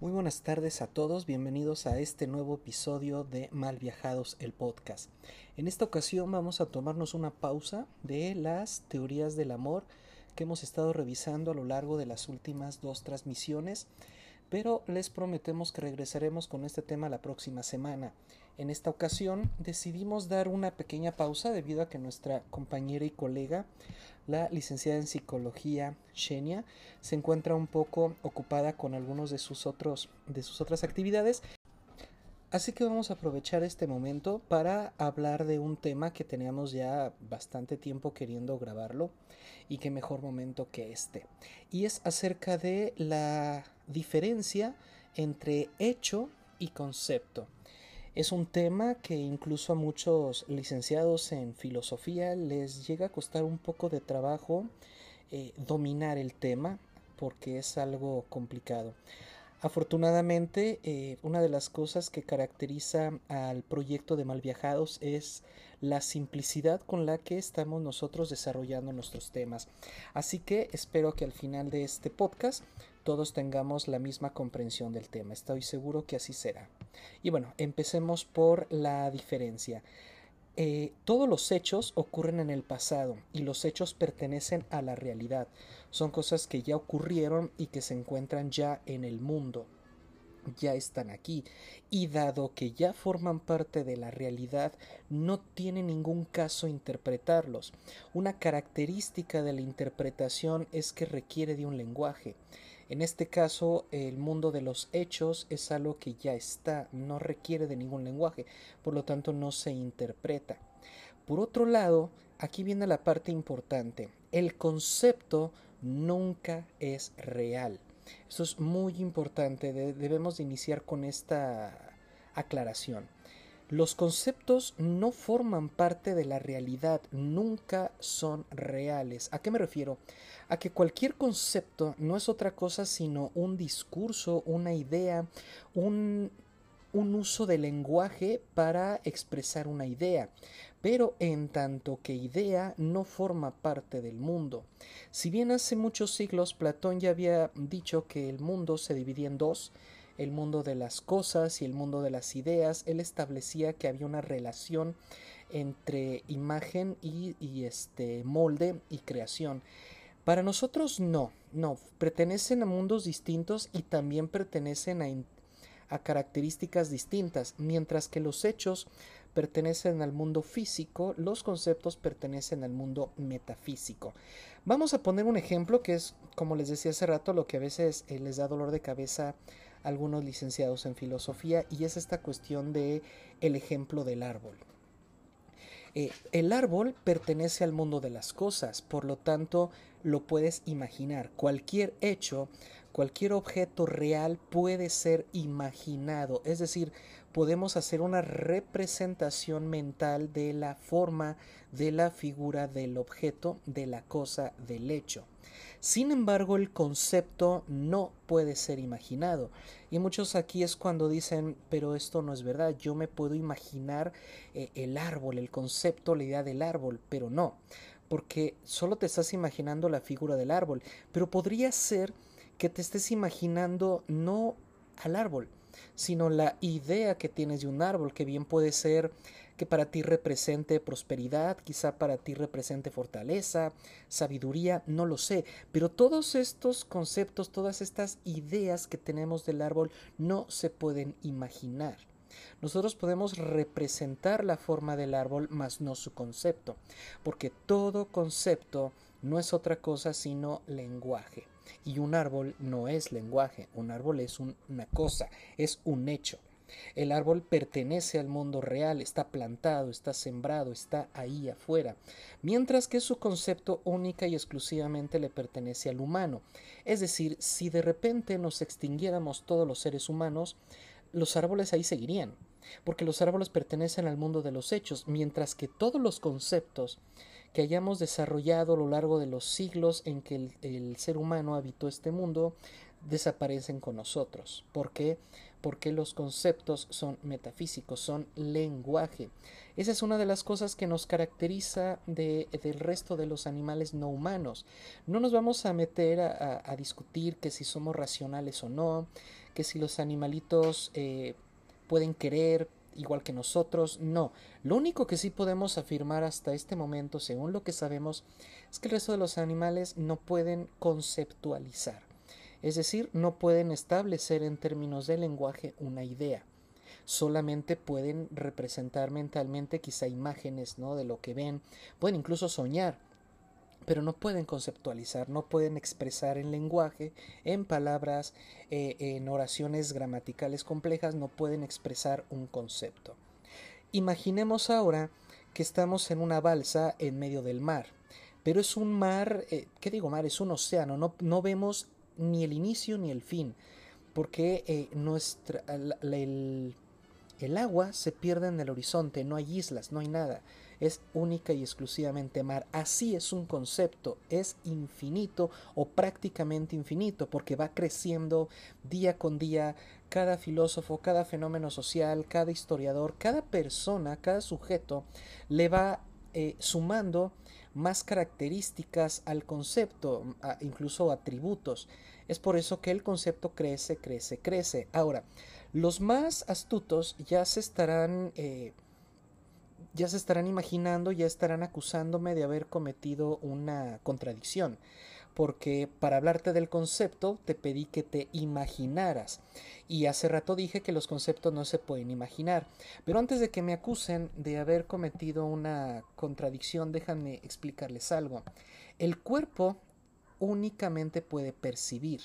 Muy buenas tardes a todos, bienvenidos a este nuevo episodio de Mal Viajados el podcast. En esta ocasión vamos a tomarnos una pausa de las teorías del amor que hemos estado revisando a lo largo de las últimas dos transmisiones, pero les prometemos que regresaremos con este tema la próxima semana. En esta ocasión decidimos dar una pequeña pausa debido a que nuestra compañera y colega, la licenciada en psicología Shenia, se encuentra un poco ocupada con algunos de sus otros de sus otras actividades. Así que vamos a aprovechar este momento para hablar de un tema que teníamos ya bastante tiempo queriendo grabarlo y qué mejor momento que este. Y es acerca de la diferencia entre hecho y concepto. Es un tema que incluso a muchos licenciados en filosofía les llega a costar un poco de trabajo eh, dominar el tema porque es algo complicado. Afortunadamente, eh, una de las cosas que caracteriza al proyecto de Malviajados es la simplicidad con la que estamos nosotros desarrollando nuestros temas. Así que espero que al final de este podcast todos tengamos la misma comprensión del tema. Estoy seguro que así será. Y bueno, empecemos por la diferencia. Eh, todos los hechos ocurren en el pasado y los hechos pertenecen a la realidad. Son cosas que ya ocurrieron y que se encuentran ya en el mundo. Ya están aquí y dado que ya forman parte de la realidad, no tiene ningún caso interpretarlos. Una característica de la interpretación es que requiere de un lenguaje. En este caso, el mundo de los hechos es algo que ya está, no requiere de ningún lenguaje, por lo tanto no se interpreta. Por otro lado, aquí viene la parte importante. El concepto nunca es real. Esto es muy importante, debemos de iniciar con esta aclaración. Los conceptos no forman parte de la realidad, nunca son reales. ¿A qué me refiero? A que cualquier concepto no es otra cosa sino un discurso, una idea, un, uso de lenguaje para expresar una idea, pero en tanto que idea no forma parte del mundo. Si bien hace muchos siglos Platón ya había dicho que el mundo se dividía en dos, el mundo de las cosas y el mundo de las ideas, él establecía que había una relación entre imagen y, este molde y creación. Para nosotros no, no, pertenecen a mundos distintos y también pertenecen a, a características distintas, mientras que los hechos pertenecen al mundo físico, los conceptos pertenecen al mundo metafísico. Vamos a poner un ejemplo que es, como les decía hace rato, lo que a veces eh, les da dolor de cabeza algunos licenciados en filosofía y es esta cuestión de el ejemplo del árbol. Eh, el árbol pertenece al mundo de las cosas, por lo tanto lo puedes imaginar. Cualquier hecho, cualquier objeto real puede ser imaginado, es decir, podemos hacer una representación mental de la forma, de la figura del objeto, de la cosa, del hecho. Sin embargo, el concepto no puede ser imaginado. Y muchos aquí es cuando dicen, pero esto no es verdad, yo me puedo imaginar eh, el árbol, el concepto, la idea del árbol, pero no, porque solo te estás imaginando la figura del árbol, pero podría ser que te estés imaginando no al árbol, sino la idea que tienes de un árbol, que bien puede ser que para ti represente prosperidad, quizá para ti represente fortaleza, sabiduría, no lo sé, pero todos estos conceptos, todas estas ideas que tenemos del árbol no se pueden imaginar. Nosotros podemos representar la forma del árbol, mas no su concepto, porque todo concepto no es otra cosa sino lenguaje. Y un árbol no es lenguaje, un árbol es una cosa, es un hecho. El árbol pertenece al mundo real, está plantado, está sembrado, está ahí afuera, mientras que su concepto única y exclusivamente le pertenece al humano. Es decir, si de repente nos extinguiéramos todos los seres humanos, los árboles ahí seguirían, porque los árboles pertenecen al mundo de los hechos, mientras que todos los conceptos que hayamos desarrollado a lo largo de los siglos en que el, ser humano habitó este mundo desaparecen con nosotros. ¿Por qué? Porque los conceptos son metafísicos, son lenguaje. Esa es una de las cosas que nos caracteriza de, del resto de los animales no humanos. No nos vamos a meter a, discutir que si somos racionales o no, que si los animalitos eh, pueden querer igual que nosotros, no. Lo único que sí podemos afirmar hasta este momento, según lo que sabemos, es que el resto de los animales no pueden conceptualizar. Es decir, no pueden establecer en términos de lenguaje una idea. Solamente pueden representar mentalmente quizá imágenes ¿no? de lo que ven, pueden incluso soñar, pero no pueden conceptualizar, no pueden expresar en lenguaje, en palabras, eh, en oraciones gramaticales complejas, no pueden expresar un concepto. Imaginemos ahora que estamos en una balsa en medio del mar, pero es un mar, eh, ¿qué digo mar? Es un océano, no, no vemos ni el inicio ni el fin, porque eh, nuestra, el, el agua se pierde en el horizonte, no hay islas, no hay nada, es única y exclusivamente mar. Así es un concepto, es infinito o prácticamente infinito, porque va creciendo día con día. Cada filósofo, cada fenómeno social, cada historiador, cada persona, cada sujeto le va eh, sumando más características al concepto, incluso atributos. Es por eso que el concepto crece, crece, crece. Ahora, los más astutos ya se estarán... Eh, ya se estarán imaginando, ya estarán acusándome de haber cometido una contradicción, porque para hablarte del concepto te pedí que te imaginaras, y hace rato dije que los conceptos no se pueden imaginar, pero antes de que me acusen de haber cometido una contradicción, déjenme explicarles algo. El cuerpo únicamente puede percibir,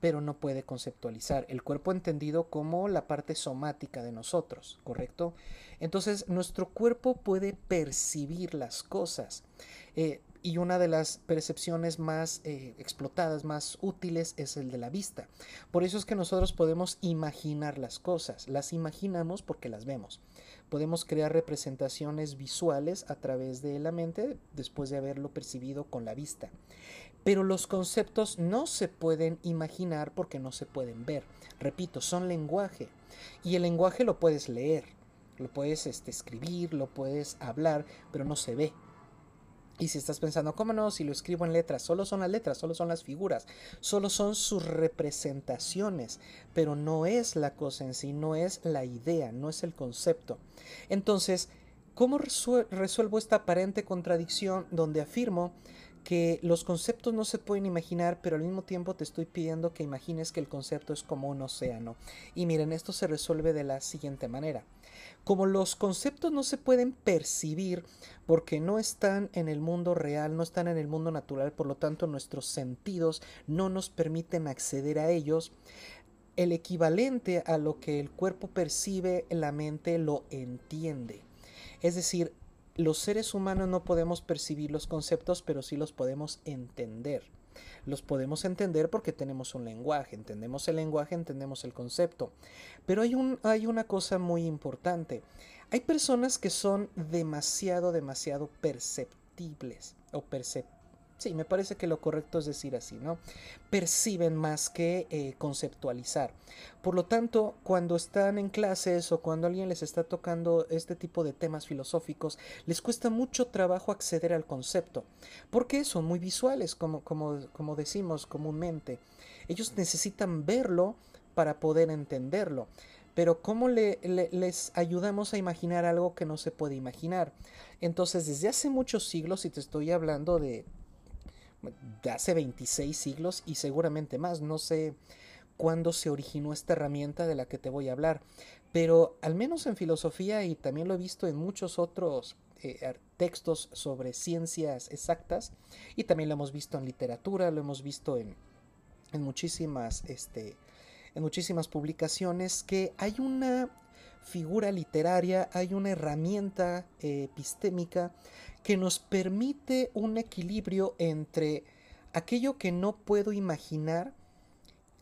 pero no puede conceptualizar. El cuerpo entendido como la parte somática de nosotros, ¿correcto? Entonces, nuestro cuerpo puede percibir las cosas. Eh, y una de las percepciones más eh, explotadas, más útiles, es el de la vista. Por eso es que nosotros podemos imaginar las cosas. Las imaginamos porque las vemos. Podemos crear representaciones visuales a través de la mente después de haberlo percibido con la vista. Pero los conceptos no se pueden imaginar porque no se pueden ver. Repito, son lenguaje. Y el lenguaje lo puedes leer, lo puedes este, escribir, lo puedes hablar, pero no se ve. Y si estás pensando, ¿cómo no? Si lo escribo en letras, solo son las letras, solo son las figuras, solo son sus representaciones, pero no es la cosa en sí, no es la idea, no es el concepto. Entonces, ¿cómo resuelvo esta aparente contradicción donde afirmo que los conceptos no se pueden imaginar, pero al mismo tiempo te estoy pidiendo que imagines que el concepto es como un océano. Y miren, esto se resuelve de la siguiente manera. Como los conceptos no se pueden percibir porque no están en el mundo real, no están en el mundo natural, por lo tanto nuestros sentidos no nos permiten acceder a ellos, el equivalente a lo que el cuerpo percibe, la mente lo entiende. Es decir, los seres humanos no podemos percibir los conceptos, pero sí los podemos entender. Los podemos entender porque tenemos un lenguaje, entendemos el lenguaje, entendemos el concepto. Pero hay, un, hay una cosa muy importante. Hay personas que son demasiado, demasiado perceptibles o perceptibles Sí, me parece que lo correcto es decir así, ¿no? Perciben más que eh, conceptualizar. Por lo tanto, cuando están en clases o cuando alguien les está tocando este tipo de temas filosóficos, les cuesta mucho trabajo acceder al concepto, porque son muy visuales, como, como, como decimos comúnmente. Ellos necesitan verlo para poder entenderlo. Pero ¿cómo le, les ayudamos a imaginar algo que no se puede imaginar? Entonces, desde hace muchos siglos, y te estoy hablando de de hace 26 siglos y seguramente más. No sé cuándo se originó esta herramienta de la que te voy a hablar, pero al menos en filosofía y también lo he visto en muchos otros eh, textos sobre ciencias exactas y también lo hemos visto en literatura, lo hemos visto en, en muchísimas, este, en muchísimas publicaciones que hay una figura literaria, hay una herramienta eh, epistémica que nos permite un equilibrio entre aquello que no puedo imaginar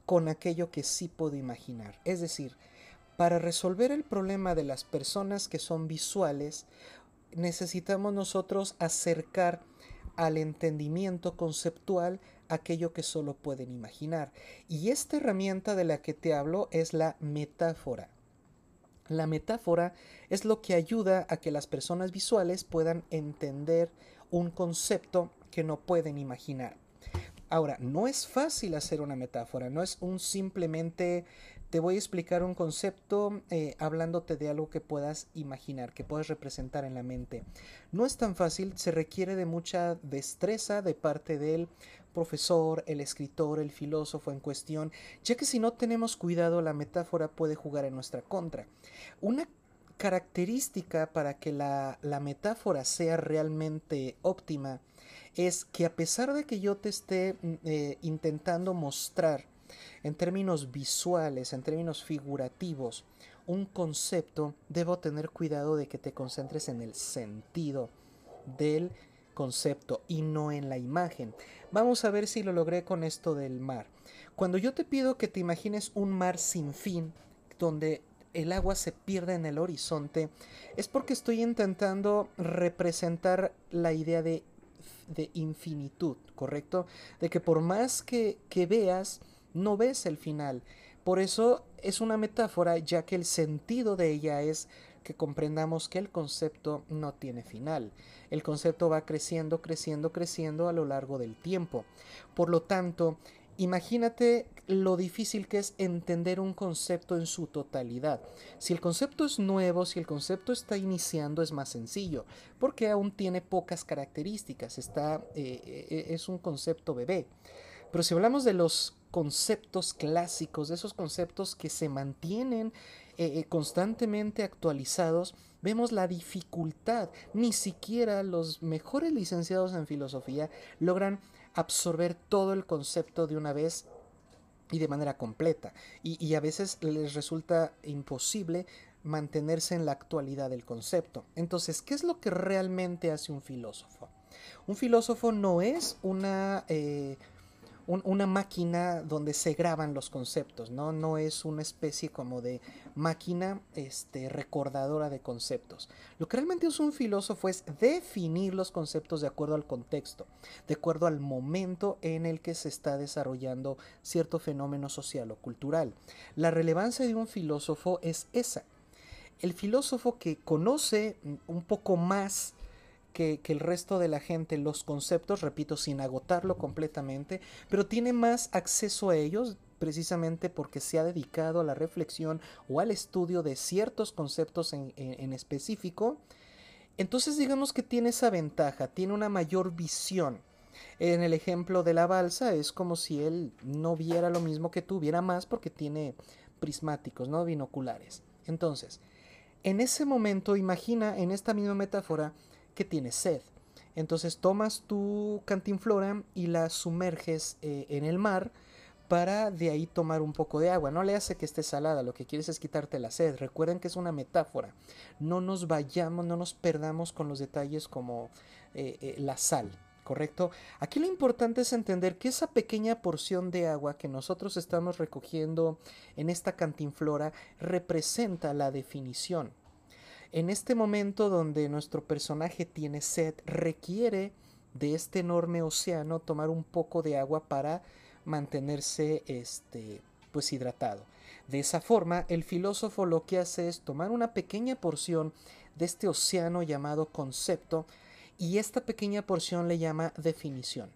con aquello que sí puedo imaginar. Es decir, para resolver el problema de las personas que son visuales, necesitamos nosotros acercar al entendimiento conceptual aquello que solo pueden imaginar. Y esta herramienta de la que te hablo es la metáfora. La metáfora es lo que ayuda a que las personas visuales puedan entender un concepto que no pueden imaginar. Ahora, no es fácil hacer una metáfora, no es un simplemente te voy a explicar un concepto eh, hablándote de algo que puedas imaginar, que puedas representar en la mente. No es tan fácil, se requiere de mucha destreza de parte del profesor, el escritor, el filósofo en cuestión, ya que si no tenemos cuidado la metáfora puede jugar en nuestra contra. Una característica para que la, la metáfora sea realmente óptima es que a pesar de que yo te esté mm, eh, intentando mostrar en términos visuales, en términos figurativos, un concepto, debo tener cuidado de que te concentres en el sentido del concepto y no en la imagen. Vamos a ver si lo logré con esto del mar. Cuando yo te pido que te imagines un mar sin fin, donde el agua se pierde en el horizonte, es porque estoy intentando representar la idea de, infinitud, ¿correcto? De que por más que, que veas, no ves el final. Por eso es una metáfora, ya que el sentido de ella es que comprendamos que el concepto no tiene final. El concepto va creciendo, creciendo, creciendo a lo largo del tiempo. Por lo tanto, imagínate lo difícil que es entender un concepto en su totalidad. Si el concepto es nuevo, si el concepto está iniciando, es más sencillo, porque aún tiene pocas características, está, eh, eh, es un concepto bebé. Pero si hablamos de los conceptos clásicos, de esos conceptos que se mantienen eh, eh, constantemente actualizados, vemos la dificultad. Ni siquiera los mejores licenciados en filosofía logran absorber todo el concepto de una vez y de manera completa. Y, a veces les resulta imposible mantenerse en la actualidad del concepto. Entonces, ¿qué es lo que realmente hace un filósofo? Un filósofo no es una... Eh, una máquina donde se graban los conceptos, ¿no? No es una especie como de máquina este, recordadora de conceptos. Lo que realmente es un filósofo es definir los conceptos de acuerdo al contexto, de acuerdo al momento en el que se está desarrollando cierto fenómeno social o cultural. La relevancia de un filósofo es esa. El filósofo que conoce un poco más que, el resto de la gente los conceptos, repito, sin agotarlo completamente, pero tiene más acceso a ellos precisamente porque se ha dedicado a la reflexión o al estudio de ciertos conceptos en, en específico. Entonces digamos que tiene esa ventaja, tiene una mayor visión. En el ejemplo de la balsa es como si él no viera lo mismo que tú, viera más porque tiene prismáticos, no binoculares. Entonces, en ese momento imagina en esta misma metáfora que tienes sed. Entonces tomas tu cantinflora y la sumerges eh, en el mar para de ahí tomar un poco de agua. No le hace que esté salada, lo que quieres es quitarte la sed. Recuerden que es una metáfora. No nos vayamos, no nos perdamos con los detalles como eh, eh, la sal. ¿Correcto? Aquí lo importante es entender que esa pequeña porción de agua que nosotros estamos recogiendo en esta cantinflora representa la definición en este momento donde nuestro personaje tiene sed, requiere de este enorme océano tomar un poco de agua para mantenerse este, pues hidratado. De esa forma, el filósofo lo que hace es tomar una pequeña porción de este océano llamado concepto y esta pequeña porción le llama definición.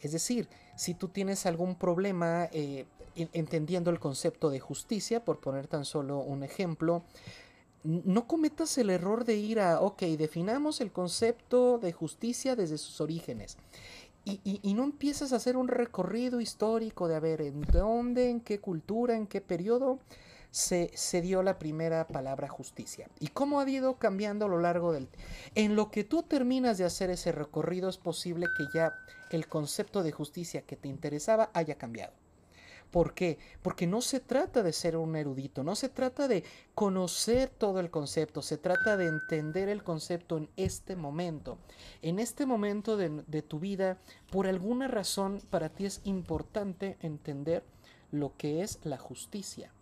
Es decir, si tú tienes algún problema eh, entendiendo el concepto de justicia, por poner tan solo un ejemplo, no cometas el error de ir a, ok, definamos el concepto de justicia desde sus orígenes. Y, no empiezas a hacer un recorrido histórico de a ver en dónde, en qué cultura, en qué periodo se, se dio la primera palabra justicia y cómo ha ido cambiando a lo largo del... En lo que tú terminas de hacer ese recorrido es posible que ya el concepto de justicia que te interesaba haya cambiado. ¿Por qué? Porque no se trata de ser un erudito, no se trata de conocer todo el concepto, se trata de entender el concepto en este momento. En este momento de, tu vida, por alguna razón, para ti es importante entender lo que es la justicia.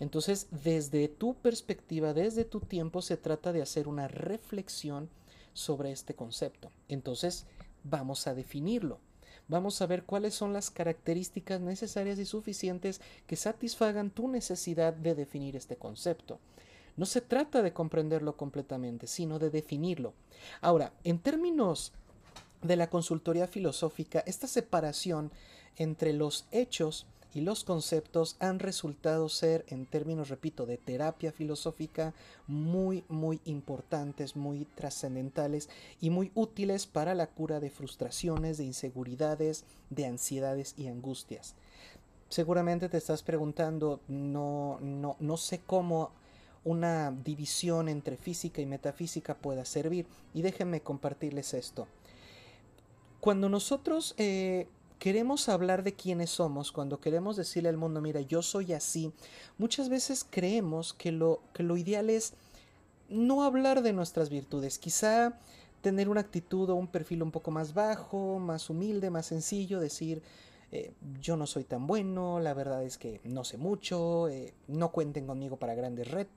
Entonces, desde tu perspectiva, desde tu tiempo, se trata de hacer una reflexión sobre este concepto. Entonces, vamos a definirlo. Vamos a ver cuáles son las características necesarias y suficientes que satisfagan tu necesidad de definir este concepto. No se trata de comprenderlo completamente, sino de definirlo. Ahora, en términos de la consultoría filosófica, esta separación entre los hechos y los conceptos han resultado ser, en términos, repito, de terapia filosófica, muy, muy importantes, muy trascendentales y muy útiles para la cura de frustraciones, de inseguridades, de ansiedades y angustias. Seguramente te estás preguntando, no, no, no sé cómo una división entre física y metafísica pueda servir. Y déjenme compartirles esto. Cuando nosotros eh, queremos hablar de quiénes somos, cuando queremos decirle al mundo, mira, yo soy así, muchas veces creemos que lo, que lo ideal es no hablar de nuestras virtudes, quizá tener una actitud o un perfil un poco más bajo, más humilde, más sencillo, decir, eh, yo no soy tan bueno, la verdad es que no sé mucho, eh, no cuenten conmigo para grandes retos.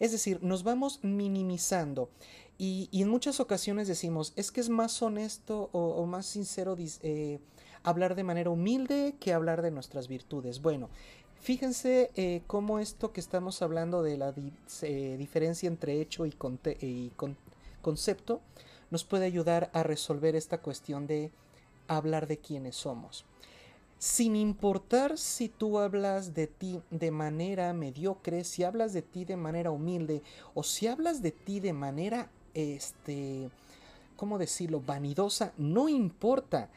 Es decir, nos vamos minimizando y, en muchas ocasiones decimos, es que es más honesto o, más sincero eh, hablar de manera humilde que hablar de nuestras virtudes. Bueno, fíjense eh, cómo esto que estamos hablando de la diferencia entre hecho y, concepto nos puede ayudar a resolver esta cuestión de hablar de quiénes somos. Sin importar si tú hablas de ti de manera mediocre, si hablas de ti de manera humilde o si hablas de ti de manera, este, ¿cómo decirlo?, vanidosa, no importa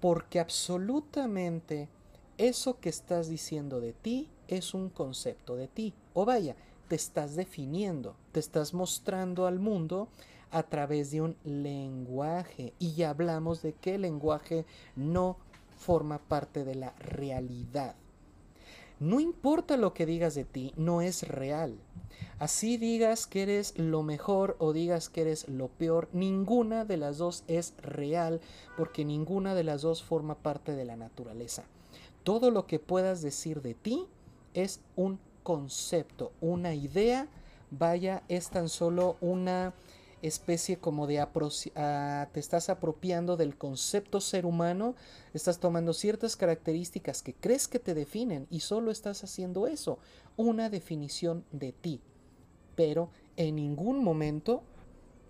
porque absolutamente eso que estás diciendo de ti es un concepto de ti. O vaya, te estás definiendo, te estás mostrando al mundo a través de un lenguaje. Y ya hablamos de que el lenguaje no forma parte de la realidad. No importa lo que digas de ti, no es real. Así digas que eres lo mejor o digas que eres lo peor, ninguna de las dos es real porque ninguna de las dos forma parte de la naturaleza. Todo lo que puedas decir de ti es un concepto, una idea, vaya, es tan solo una especie como de te estás apropiando del concepto ser humano, estás tomando ciertas características que crees que te definen y solo estás haciendo eso, una definición de ti pero en ningún momento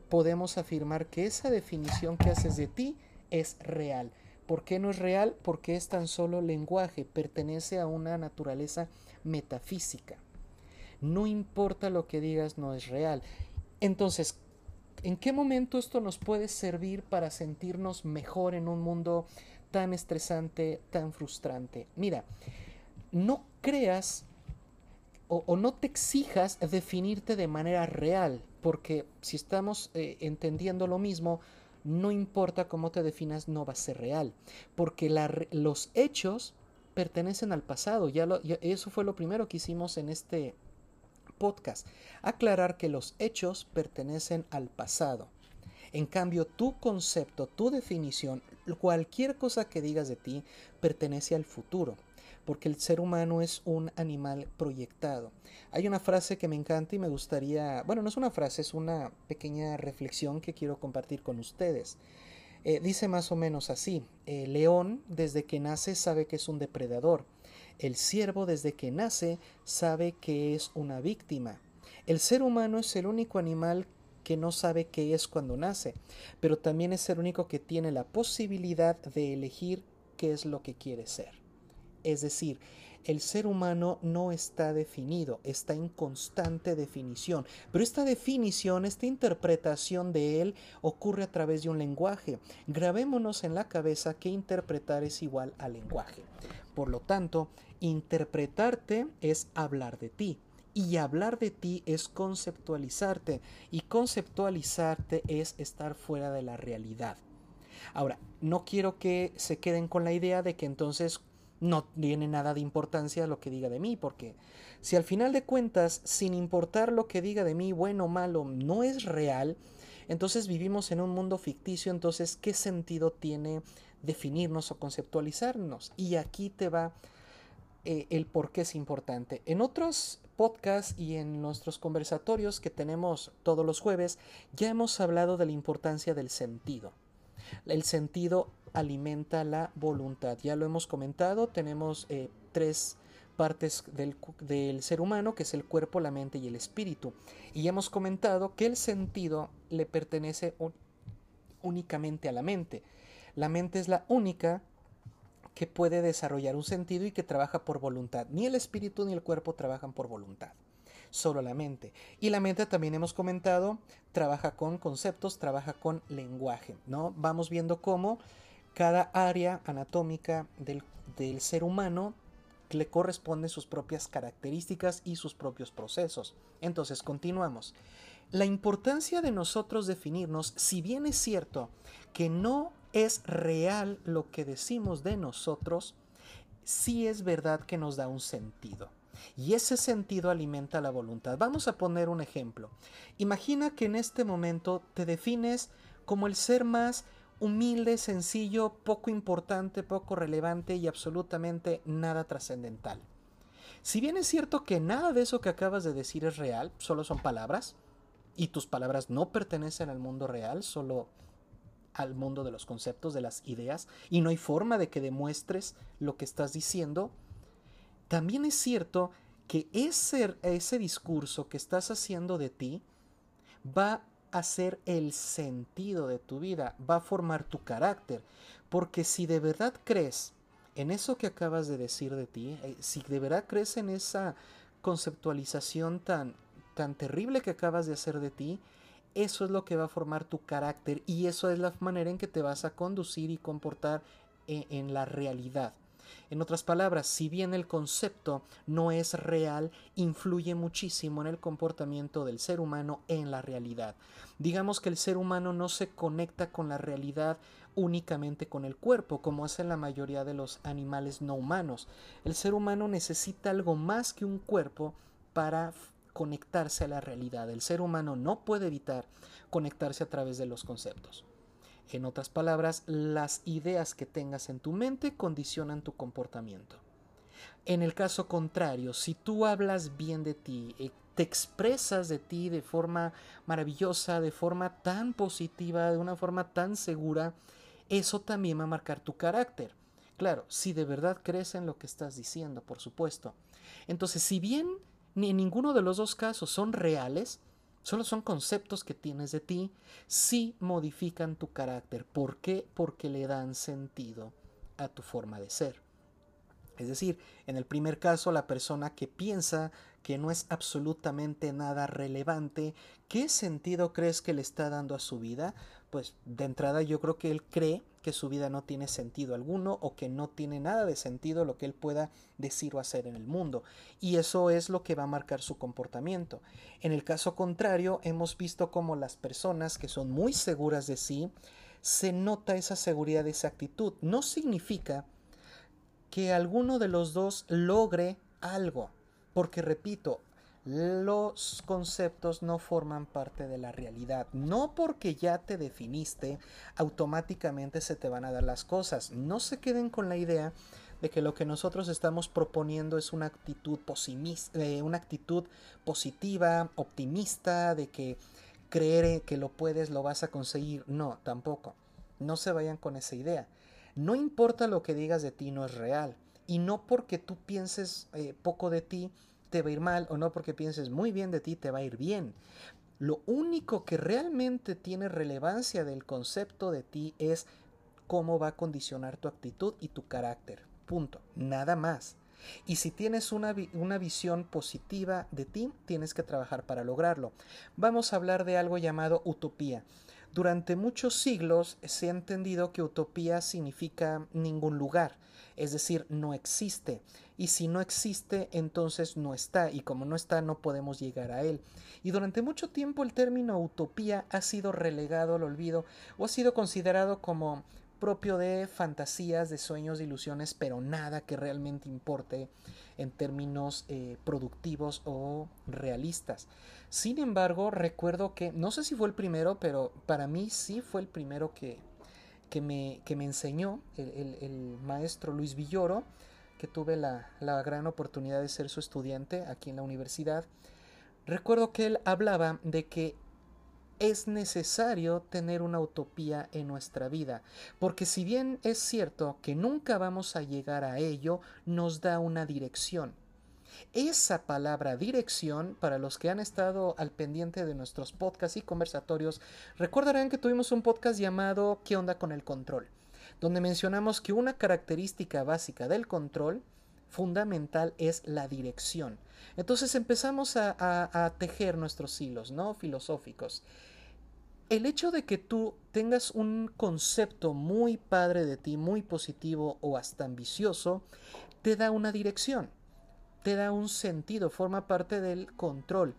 podemos afirmar que esa definición que haces de ti es real. ¿Por qué no es real? Porque es tan solo lenguaje, pertenece a una naturaleza metafísica. No importa lo que digas, no es real. Entonces, ¿en qué momento esto nos puede servir para sentirnos mejor en un mundo tan estresante, tan frustrante? Mira, no creas o, no te exijas definirte de manera real, porque si estamos eh, entendiendo lo mismo, no importa cómo te definas, no va a ser real, porque los hechos pertenecen al pasado, ya, eso fue lo primero que hicimos en este podcast, aclarar que los hechos pertenecen al pasado. En cambio, tu concepto, tu definición, cualquier cosa que digas de ti, pertenece al futuro porque el ser humano es un animal proyectado. Hay una frase que me encanta y me gustaría, bueno, no es una frase, es una pequeña reflexión que quiero compartir con ustedes. Eh, dice más o menos así, león desde que nace sabe que es un depredador, el ciervo desde que nace sabe que es una víctima, el ser humano es el único animal que no sabe qué es cuando nace, pero también es el único que tiene la posibilidad de elegir qué es lo que quiere ser. Es decir, el ser humano no está definido, está en constante definición. Pero esta definición, esta interpretación de él ocurre a través de un lenguaje. Grabémonos en la cabeza que interpretar es igual a lenguaje. Por lo tanto, interpretarte es hablar de ti. Y hablar de ti es conceptualizarte. Y conceptualizarte es estar fuera de la realidad. Ahora, no quiero que se queden con la idea de que entonces no tiene nada de importancia lo que diga de mí, porque si al final de cuentas, sin importar lo que diga de mí, bueno o malo, no es real, entonces vivimos en un mundo ficticio, entonces, ¿qué sentido tiene definirnos o conceptualizarnos? Y aquí te va eh, el por qué es importante. En otros podcasts y en nuestros conversatorios que tenemos todos los jueves, ya hemos hablado de la importancia del sentido. El sentido alimenta la voluntad. Ya lo hemos comentado, tenemos eh, tres partes del, del, ser humano, que es el cuerpo, la mente y el espíritu. Y hemos comentado que el sentido le pertenece únicamente a la mente. La mente es la única que puede desarrollar un sentido y que trabaja por voluntad. Ni el espíritu ni el cuerpo trabajan por voluntad, solo la mente. Y la mente también hemos comentado, trabaja con conceptos, trabaja con lenguaje, ¿no? Vamos viendo cómo cada área anatómica del, del ser humano le corresponde sus propias características y sus propios procesos. Entonces, continuamos. La importancia de nosotros definirnos, si bien es cierto que no es real lo que decimos de nosotros, sí es verdad que nos da un sentido. Y ese sentido alimenta la voluntad. Vamos a poner un ejemplo. Imagina que en este momento te defines como el ser más humilde, sencillo, poco importante, poco relevante y absolutamente nada trascendental. Si bien es cierto que nada de eso que acabas de decir es real, solo son palabras, y tus palabras no pertenecen al mundo real, solo al mundo de los conceptos, de las ideas, y no hay forma de que demuestres lo que estás diciendo, también es cierto que ese, ese discurso que estás haciendo de ti va a ser el sentido de tu vida, va a formar tu carácter, porque si de verdad crees en eso que acabas de decir de ti, eh, si de verdad crees en esa conceptualización tan, tan terrible que acabas de hacer de ti, eso es lo que va a formar tu carácter y eso es la manera en que te vas a conducir y comportar en, en la realidad. En otras palabras, si bien el concepto no es real, influye muchísimo en el comportamiento del ser humano en la realidad. Digamos que el ser humano no se conecta con la realidad únicamente con el cuerpo, como hacen la mayoría de los animales no humanos. El ser humano necesita algo más que un cuerpo para conectarse a la realidad. El ser humano no puede evitar conectarse a través de los conceptos. En otras palabras, las ideas que tengas en tu mente condicionan tu comportamiento. En el caso contrario, si tú hablas bien de ti, eh, te expresas de ti de forma maravillosa, de forma tan positiva, de una forma tan segura, eso también va a marcar tu carácter. Claro, si de verdad crees en lo que estás diciendo, por supuesto. Entonces, si bien ni ninguno de los dos casos son reales, solo son conceptos que tienes de ti, sí modifican tu carácter. ¿Por qué? Porque le dan sentido a tu forma de ser. Es decir, en el primer caso, la persona que piensa que no es absolutamente nada relevante, ¿qué sentido crees que le está dando a su vida? Pues de entrada yo creo que él cree que su vida no tiene sentido alguno o que no tiene nada de sentido lo que él pueda decir o hacer en el mundo. Y eso es lo que va a marcar su comportamiento. En el caso contrario, hemos visto cómo las personas que son muy seguras de sí, se nota esa seguridad, esa actitud. No significa que alguno de los dos logre algo. Porque repito, los conceptos no forman parte de la realidad. No porque ya te definiste, automáticamente se te van a dar las cosas. No se queden con la idea de que lo que nosotros estamos proponiendo es una actitud, eh, positiva, optimista, de que creer que lo puedes, lo vas a conseguir. No, tampoco. No se vayan con esa idea. No importa lo que digas de ti, no es real. Y no porque tú pienses eh, poco de ti, te va a ir mal, o no porque pienses muy bien de ti, te va a ir bien. Lo único que realmente tiene relevancia del concepto de ti es cómo va a condicionar tu actitud y tu carácter. Punto. Nada más. Y si tienes una, una, visión positiva de ti, tienes que trabajar para lograrlo. Vamos a hablar de algo llamado utopía. Durante muchos siglos se ha entendido que utopía significa ningún lugar es decir, no existe. Y si no existe, entonces no está, y como no está, no podemos llegar a él. Y durante mucho tiempo el término utopía ha sido relegado al olvido o ha sido considerado como propio de fantasías, de sueños, de ilusiones, pero nada que realmente importe en términos eh, productivos o realistas. Sin embargo, recuerdo que, no sé si fue el primero, pero para mí sí fue el primero que, que me, que me enseñó el, maestro Luis Villoro, que tuve la, la gran oportunidad de ser su estudiante aquí en la universidad. Recuerdo que él hablaba de que es necesario tener una utopía en nuestra vida, porque si bien es cierto que nunca vamos a llegar a ello, nos da una dirección. Esa palabra dirección, para los que han estado al pendiente de nuestros podcasts y conversatorios, recordarán que tuvimos un podcast llamado ¿Qué onda con el control? donde mencionamos que una característica básica del control fundamental es la dirección. Entonces empezamos a, tejer nuestros hilos, ¿no? Filosóficos. El hecho de que tú tengas un concepto muy padre de ti, muy positivo o hasta ambicioso, te da una dirección te da un sentido, forma parte del control.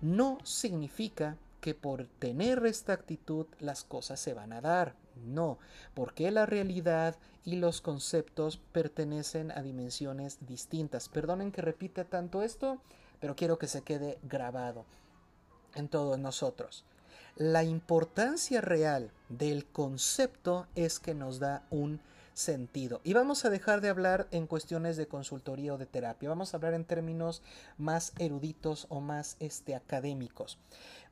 No significa que por tener esta actitud las cosas se van a dar. No, porque la realidad y los conceptos pertenecen a dimensiones distintas. Perdonen que repite tanto esto, pero quiero que se quede grabado en todos nosotros. La importancia real del concepto es que nos da un sentido. Y vamos a dejar de hablar en cuestiones de consultoría o de terapia. Vamos a hablar en términos más eruditos o más este, académicos.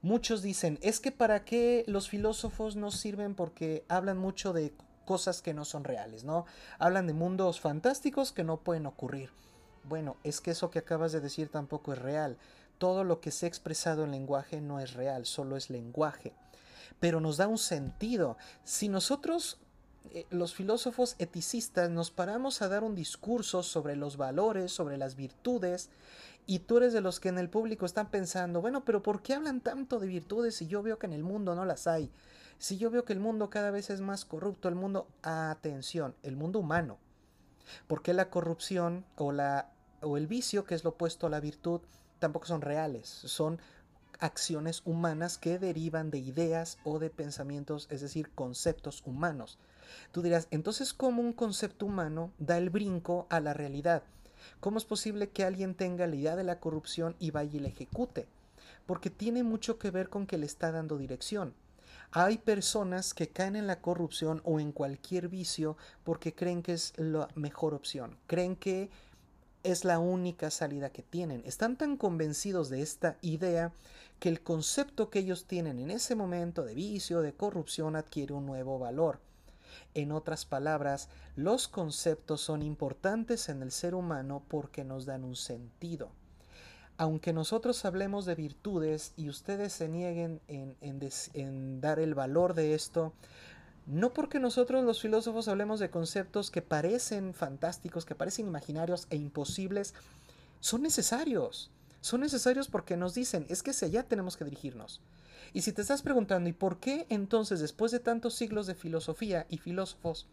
Muchos dicen, es que para qué los filósofos no sirven porque hablan mucho de cosas que no son reales, ¿no? Hablan de mundos fantásticos que no pueden ocurrir. Bueno, es que eso que acabas de decir tampoco es real. Todo lo que se ha expresado en lenguaje no es real, solo es lenguaje. Pero nos da un sentido. Si nosotros eh, los filósofos eticistas nos paramos a dar un discurso sobre los valores, sobre las virtudes, y tú eres de los que en el público están pensando, bueno, pero ¿por qué hablan tanto de virtudes si yo veo que en el mundo no las hay? Si yo veo que el mundo cada vez es más corrupto, el mundo, atención, el mundo humano. ¿Por qué la corrupción o, la, o el vicio, que es lo opuesto a la virtud, tampoco son reales? Son acciones humanas que derivan de ideas o de pensamientos, es decir, conceptos humanos. Tú dirás, entonces, ¿cómo un concepto humano da el brinco a la realidad? ¿Cómo es posible que alguien tenga la idea de la corrupción y vaya y la ejecute? Porque tiene mucho que ver con que le está dando dirección. Hay personas que caen en la corrupción o en cualquier vicio porque creen que es la mejor opción, creen que es la única salida que tienen. Están tan convencidos de esta idea que el concepto que ellos tienen en ese momento de vicio, de corrupción, adquiere un nuevo valor. En otras palabras, los conceptos son importantes en el ser humano porque nos dan un sentido. Aunque nosotros hablemos de virtudes y ustedes se nieguen en, dar el valor de esto, no porque nosotros los filósofos hablemos de conceptos que parecen fantásticos, que parecen imaginarios e imposibles, son necesarios. Son necesarios porque nos dicen, es que hacia allá tenemos que dirigirnos. Y si te estás preguntando, ¿y por qué entonces después de tantos siglos de filosofía y filósofos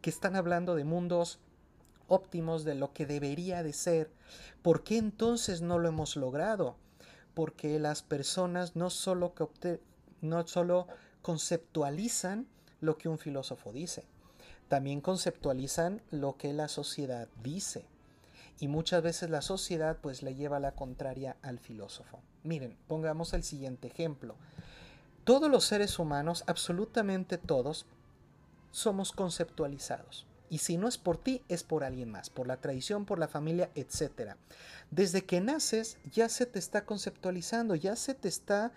que están hablando de mundos óptimos, de lo que debería de ser, ¿por qué entonces no lo hemos logrado? Porque las personas no solo, no solo conceptualizan lo que un filósofo dice, también conceptualizan lo que la sociedad dice. Y muchas veces la sociedad pues le lleva la contraria al filósofo. Miren, pongamos el siguiente ejemplo. Todos los seres humanos, absolutamente todos, somos conceptualizados. Y si no es por ti, es por alguien más, por la tradición, por la familia, etc. Desde que naces ya se te está conceptualizando, ya se te está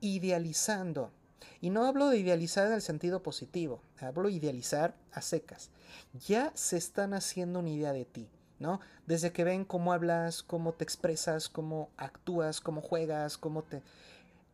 idealizando. Y no hablo de idealizar en el sentido positivo, hablo de idealizar a secas. Ya se están haciendo una idea de ti, ¿no? Desde que ven cómo hablas, cómo te expresas, cómo actúas, cómo juegas, cómo te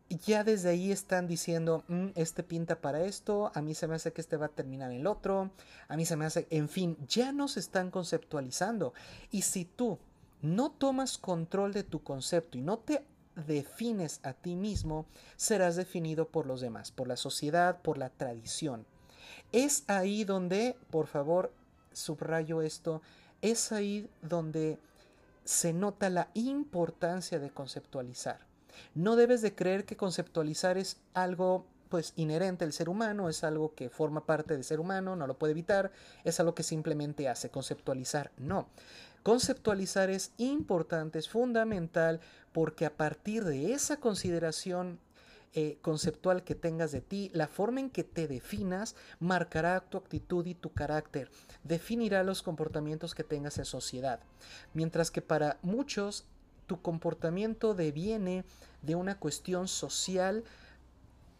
ya desde ahí están diciendo, mm, este pinta para esto, a mí se me hace que este va a terminar en el otro, a mí se me hace, en fin, ya nos están conceptualizando. Y si tú no tomas control de tu concepto y no te defines a ti mismo, serás definido por los demás, por la sociedad, por la tradición. Es ahí donde, por favor, subrayo esto, es ahí donde se nota la importancia de conceptualizar. No debes de creer que conceptualizar es algo pues inherente al ser humano, es algo que forma parte del ser humano, no lo puede evitar, es algo que simplemente hace conceptualizar, no. Conceptualizar es importante, es fundamental, porque a partir de esa consideración eh, conceptual que tengas de ti, la forma en que te definas marcará tu actitud y tu carácter, definirá los comportamientos que tengas en sociedad. Mientras que para muchos tu comportamiento deviene de una cuestión social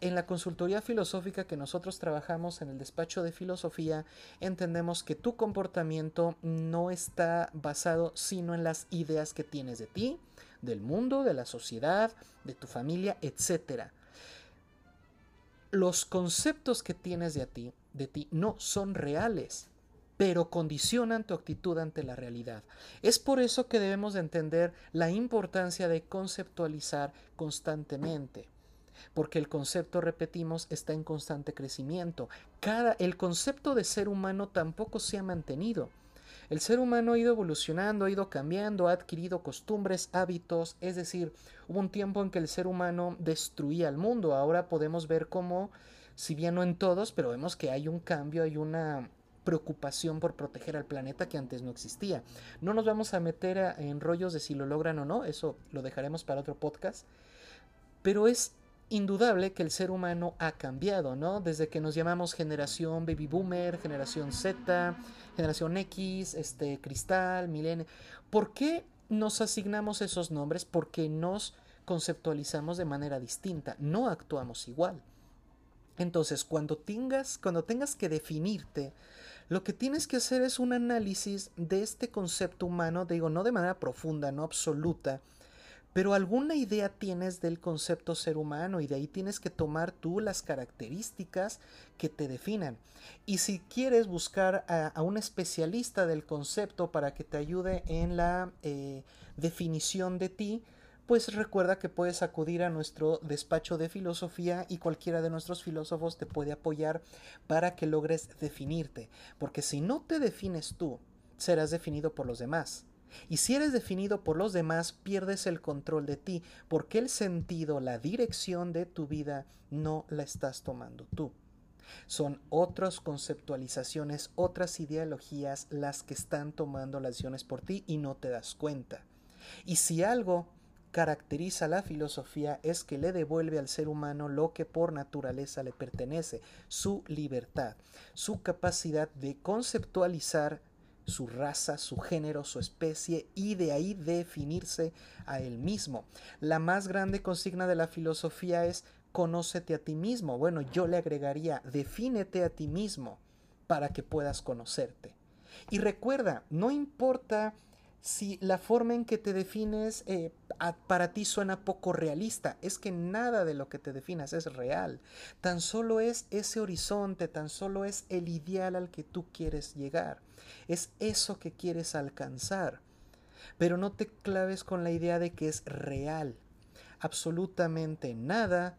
en la consultoría filosófica que nosotros trabajamos en el despacho de filosofía, entendemos que tu comportamiento no está basado sino en las ideas que tienes de ti, del mundo, de la sociedad, de tu familia, etc. Los conceptos que tienes de ti, de ti no son reales, pero condicionan tu actitud ante la realidad. Es por eso que debemos de entender la importancia de conceptualizar constantemente porque el concepto, repetimos, está en constante crecimiento. Cada, el concepto de ser humano tampoco se ha mantenido. El ser humano ha ido evolucionando, ha ido cambiando, ha adquirido costumbres, hábitos, es decir, hubo un tiempo en que el ser humano destruía el mundo. Ahora podemos ver cómo, si bien no en todos, pero vemos que hay un cambio, hay una preocupación por proteger al planeta que antes no existía. No nos vamos a meter en rollos de si lo logran o no, eso lo dejaremos para otro podcast, pero es indudable que el ser humano ha cambiado, ¿no? Desde que nos llamamos generación baby boomer, generación Z, generación X, este cristal, milenio. ¿Por qué nos asignamos esos nombres? Porque nos conceptualizamos de manera distinta, no actuamos igual. Entonces, cuando tengas, cuando tengas que definirte, lo que tienes que hacer es un análisis de este concepto humano, digo, no de manera profunda, no absoluta, pero alguna idea tienes del concepto ser humano y de ahí tienes que tomar tú las características que te definan. Y si quieres buscar a, un especialista del concepto para que te ayude en la eh, definición de ti, pues recuerda que puedes acudir a nuestro despacho de filosofía y cualquiera de nuestros filósofos te puede apoyar para que logres definirte. Porque si no te defines tú, serás definido por los demás. Y si eres definido por los demás, pierdes el control de ti, porque el sentido, la dirección de tu vida no la estás tomando tú. Son otras conceptualizaciones, otras ideologías las que están tomando las acciones por ti y no te das cuenta. Y si algo caracteriza la filosofía es que le devuelve al ser humano lo que por naturaleza le pertenece, su libertad, su capacidad de conceptualizar su raza, su género, su especie y de ahí definirse a él mismo. La más grande consigna de la filosofía es conócete a ti mismo. Bueno, yo le agregaría defínete a ti mismo para que puedas conocerte. Y recuerda, no importa si la forma en que te defines eh, para ti suena poco realista, es que nada de lo que te definas es real. Tan solo es ese horizonte, tan solo es el ideal al que tú quieres llegar. Es eso que quieres alcanzar. Pero no te claves con la idea de que es real. Absolutamente nada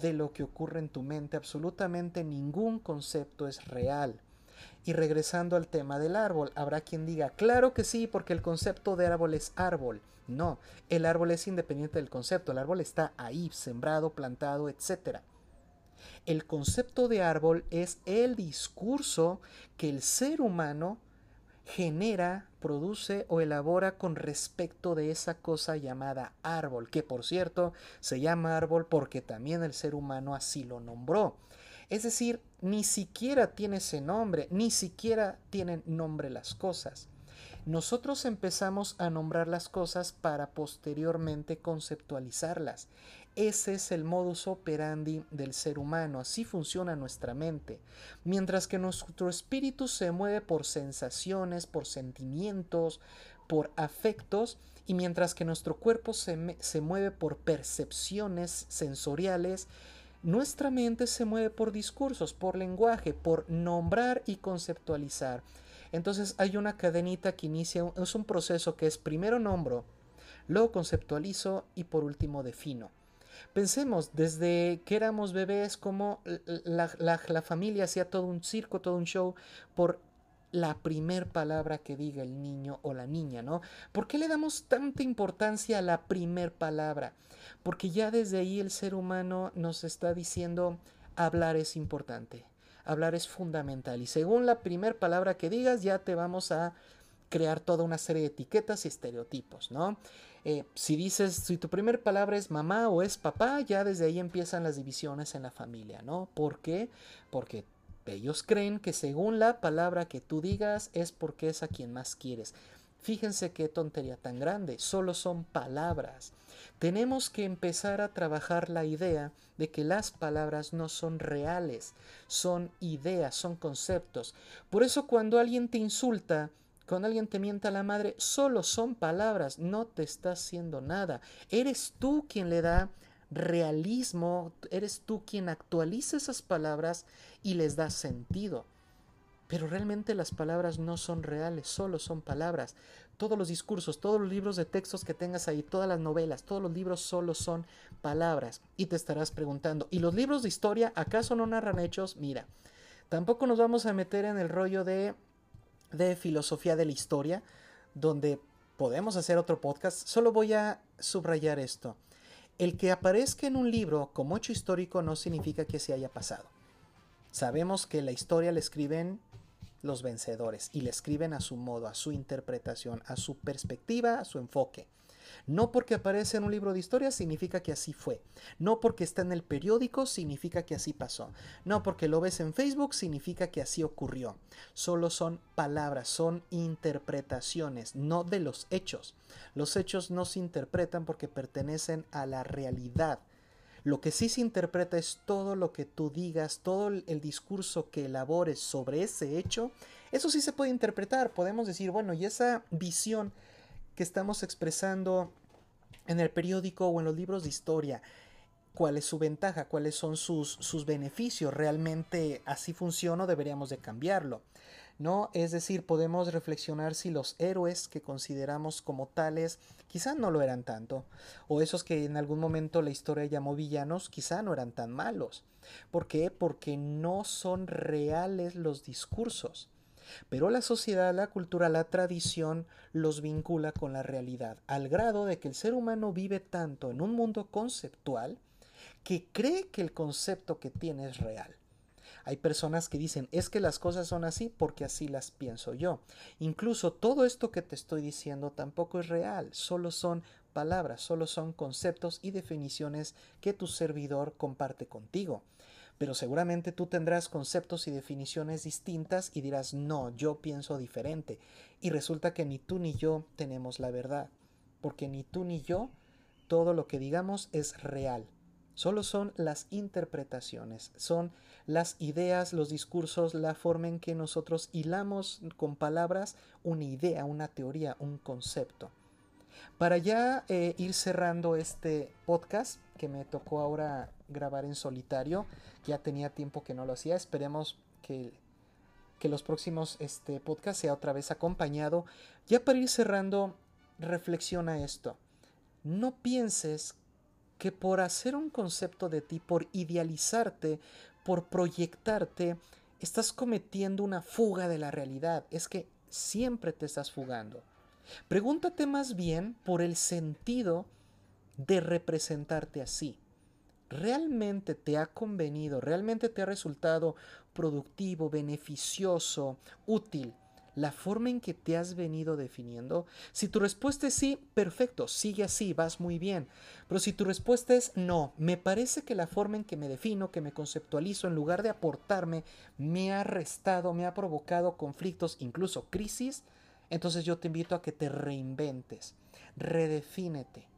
de lo que ocurre en tu mente, absolutamente ningún concepto es real. Y regresando al tema del árbol, habrá quien diga, claro que sí, porque el concepto de árbol es árbol. No, el árbol es independiente del concepto, el árbol está ahí, sembrado, plantado, etc. El concepto de árbol es el discurso que el ser humano genera, produce o elabora con respecto de esa cosa llamada árbol, que por cierto se llama árbol porque también el ser humano así lo nombró. Es decir, ni siquiera tiene ese nombre, ni siquiera tienen nombre las cosas. Nosotros empezamos a nombrar las cosas para posteriormente conceptualizarlas. Ese es el modus operandi del ser humano, así funciona nuestra mente. Mientras que nuestro espíritu se mueve por sensaciones, por sentimientos, por afectos, y mientras que nuestro cuerpo se, se mueve por percepciones sensoriales, nuestra mente se mueve por discursos, por lenguaje, por nombrar y conceptualizar. Entonces hay una cadenita que inicia, es un proceso que es primero nombro, luego conceptualizo y por último defino. Pensemos, desde que éramos bebés, como la, la familia hacía todo un circo, todo un show por la primer palabra que diga el niño o la niña, ¿no? ¿Por qué le damos tanta importancia a la primer palabra? Porque ya desde ahí el ser humano nos está diciendo hablar es importante, hablar es fundamental y según la primer palabra que digas ya te vamos a crear toda una serie de etiquetas y estereotipos, ¿no? Eh, si dices, si tu primer palabra es mamá o es papá, ya desde ahí empiezan las divisiones en la familia, ¿no? ¿Por qué? Porque ellos creen que según la palabra que tú digas es porque es a quien más quieres. Fíjense qué tontería tan grande, solo son palabras. Tenemos que empezar a trabajar la idea de que las palabras no son reales, son ideas, son conceptos. Por eso cuando alguien te insulta, cuando alguien te mienta la madre, solo son palabras, no te está haciendo nada. Eres tú quien le da realismo, eres tú quien actualiza esas palabras y les da sentido. Pero realmente las palabras no son reales, solo son palabras. Todos los discursos, todos los libros de textos que tengas ahí, todas las novelas, todos los libros solo son palabras. Y te estarás preguntando, ¿y los libros de historia acaso no narran hechos? Mira, tampoco nos vamos a meter en el rollo de, de filosofía de la historia, donde podemos hacer otro podcast. Solo voy a subrayar esto. El que aparezca en un libro como hecho histórico no significa que se haya pasado. Sabemos que la historia la escriben los vencedores y le escriben a su modo, a su interpretación, a su perspectiva, a su enfoque. No porque aparece en un libro de historia significa que así fue. No porque está en el periódico significa que así pasó. No porque lo ves en Facebook significa que así ocurrió. Solo son palabras, son interpretaciones, no de los hechos. Los hechos no se interpretan porque pertenecen a la realidad lo que sí se interpreta es todo lo que tú digas, todo el discurso que elabores sobre ese hecho. Eso sí se puede interpretar. Podemos decir, bueno, y esa visión que estamos expresando en el periódico o en los libros de historia, cuál es su ventaja, cuáles son sus, sus beneficios, realmente así funciona o deberíamos de cambiarlo. ¿No? Es decir, podemos reflexionar si los héroes que consideramos como tales quizá no lo eran tanto, o esos que en algún momento la historia llamó villanos quizá no eran tan malos. ¿Por qué? Porque no son reales los discursos. Pero la sociedad, la cultura, la tradición los vincula con la realidad, al grado de que el ser humano vive tanto en un mundo conceptual que cree que el concepto que tiene es real. Hay personas que dicen, es que las cosas son así porque así las pienso yo. Incluso todo esto que te estoy diciendo tampoco es real, solo son palabras, solo son conceptos y definiciones que tu servidor comparte contigo. Pero seguramente tú tendrás conceptos y definiciones distintas y dirás, no, yo pienso diferente. Y resulta que ni tú ni yo tenemos la verdad, porque ni tú ni yo todo lo que digamos es real. Solo son las interpretaciones, son las ideas, los discursos, la forma en que nosotros hilamos con palabras una idea, una teoría, un concepto. Para ya eh, ir cerrando este podcast que me tocó ahora grabar en solitario, ya tenía tiempo que no lo hacía, esperemos que, que los próximos este, podcasts sea otra vez acompañado. Ya para ir cerrando, reflexiona esto. No pienses que por hacer un concepto de ti, por idealizarte, por proyectarte, estás cometiendo una fuga de la realidad. Es que siempre te estás fugando. Pregúntate más bien por el sentido de representarte así. ¿Realmente te ha convenido? ¿Realmente te ha resultado productivo, beneficioso, útil? La forma en que te has venido definiendo? Si tu respuesta es sí, perfecto, sigue así, vas muy bien. Pero si tu respuesta es no, me parece que la forma en que me defino, que me conceptualizo, en lugar de aportarme, me ha restado, me ha provocado conflictos, incluso crisis, entonces yo te invito a que te reinventes, redefínete.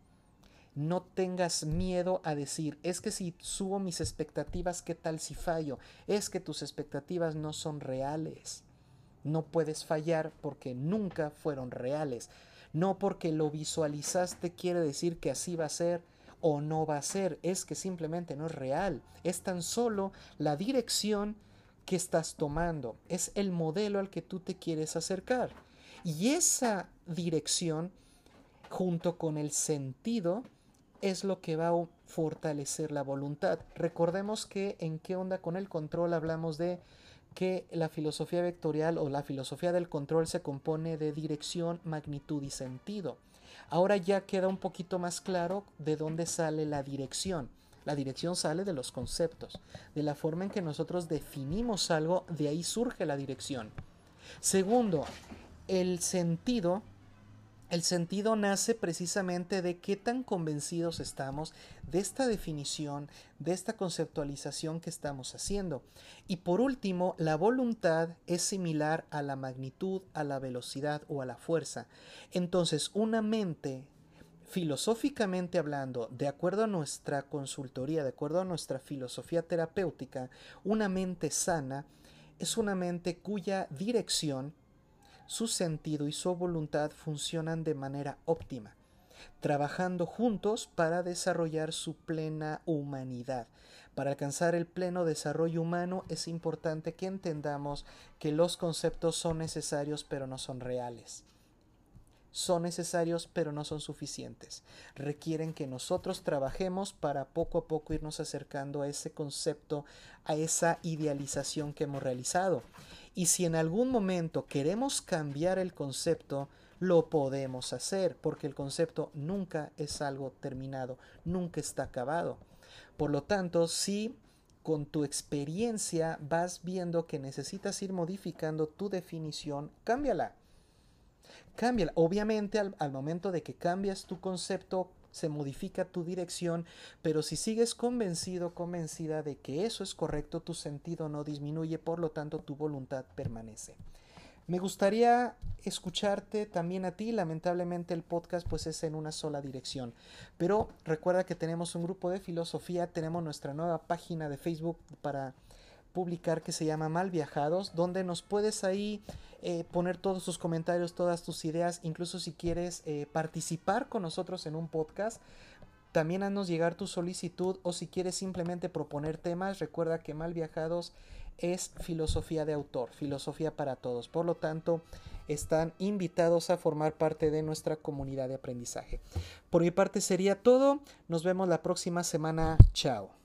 No tengas miedo a decir, es que si subo mis expectativas, ¿qué tal si fallo? Es que tus expectativas no son reales. No puedes fallar porque nunca fueron reales. No porque lo visualizaste quiere decir que así va a ser o no va a ser. Es que simplemente no es real. Es tan solo la dirección que estás tomando. Es el modelo al que tú te quieres acercar. Y esa dirección, junto con el sentido, es lo que va a fortalecer la voluntad. Recordemos que en qué onda con el control hablamos de que la filosofía vectorial o la filosofía del control se compone de dirección, magnitud y sentido. Ahora ya queda un poquito más claro de dónde sale la dirección. La dirección sale de los conceptos, de la forma en que nosotros definimos algo, de ahí surge la dirección. Segundo, el sentido El sentido nace precisamente de qué tan convencidos estamos de esta definición, de esta conceptualización que estamos haciendo. Y por último, la voluntad es similar a la magnitud, a la velocidad o a la fuerza. Entonces, una mente filosóficamente hablando, de acuerdo a nuestra consultoría, de acuerdo a nuestra filosofía terapéutica, una mente sana es una mente cuya dirección su sentido y su voluntad funcionan de manera óptima, trabajando juntos para desarrollar su plena humanidad. Para alcanzar el pleno desarrollo humano es importante que entendamos que los conceptos son necesarios pero no son reales son necesarios pero no son suficientes. Requieren que nosotros trabajemos para poco a poco irnos acercando a ese concepto, a esa idealización que hemos realizado. Y si en algún momento queremos cambiar el concepto, lo podemos hacer, porque el concepto nunca es algo terminado, nunca está acabado. Por lo tanto, si con tu experiencia vas viendo que necesitas ir modificando tu definición, cámbiala. Cámbiala. Obviamente al, al momento de que cambias tu concepto, se modifica tu dirección, pero si sigues convencido, convencida de que eso es correcto, tu sentido no disminuye, por lo tanto tu voluntad permanece. Me gustaría escucharte también a ti, lamentablemente el podcast pues es en una sola dirección, pero recuerda que tenemos un grupo de filosofía, tenemos nuestra nueva página de Facebook para publicar que se llama Mal Viajados, donde nos puedes ahí eh, poner todos tus comentarios, todas tus ideas, incluso si quieres eh, participar con nosotros en un podcast. También haznos llegar tu solicitud o si quieres simplemente proponer temas, recuerda que Mal Viajados es filosofía de autor, filosofía para todos. Por lo tanto, están invitados a formar parte de nuestra comunidad de aprendizaje. Por mi parte sería todo. Nos vemos la próxima semana. Chao.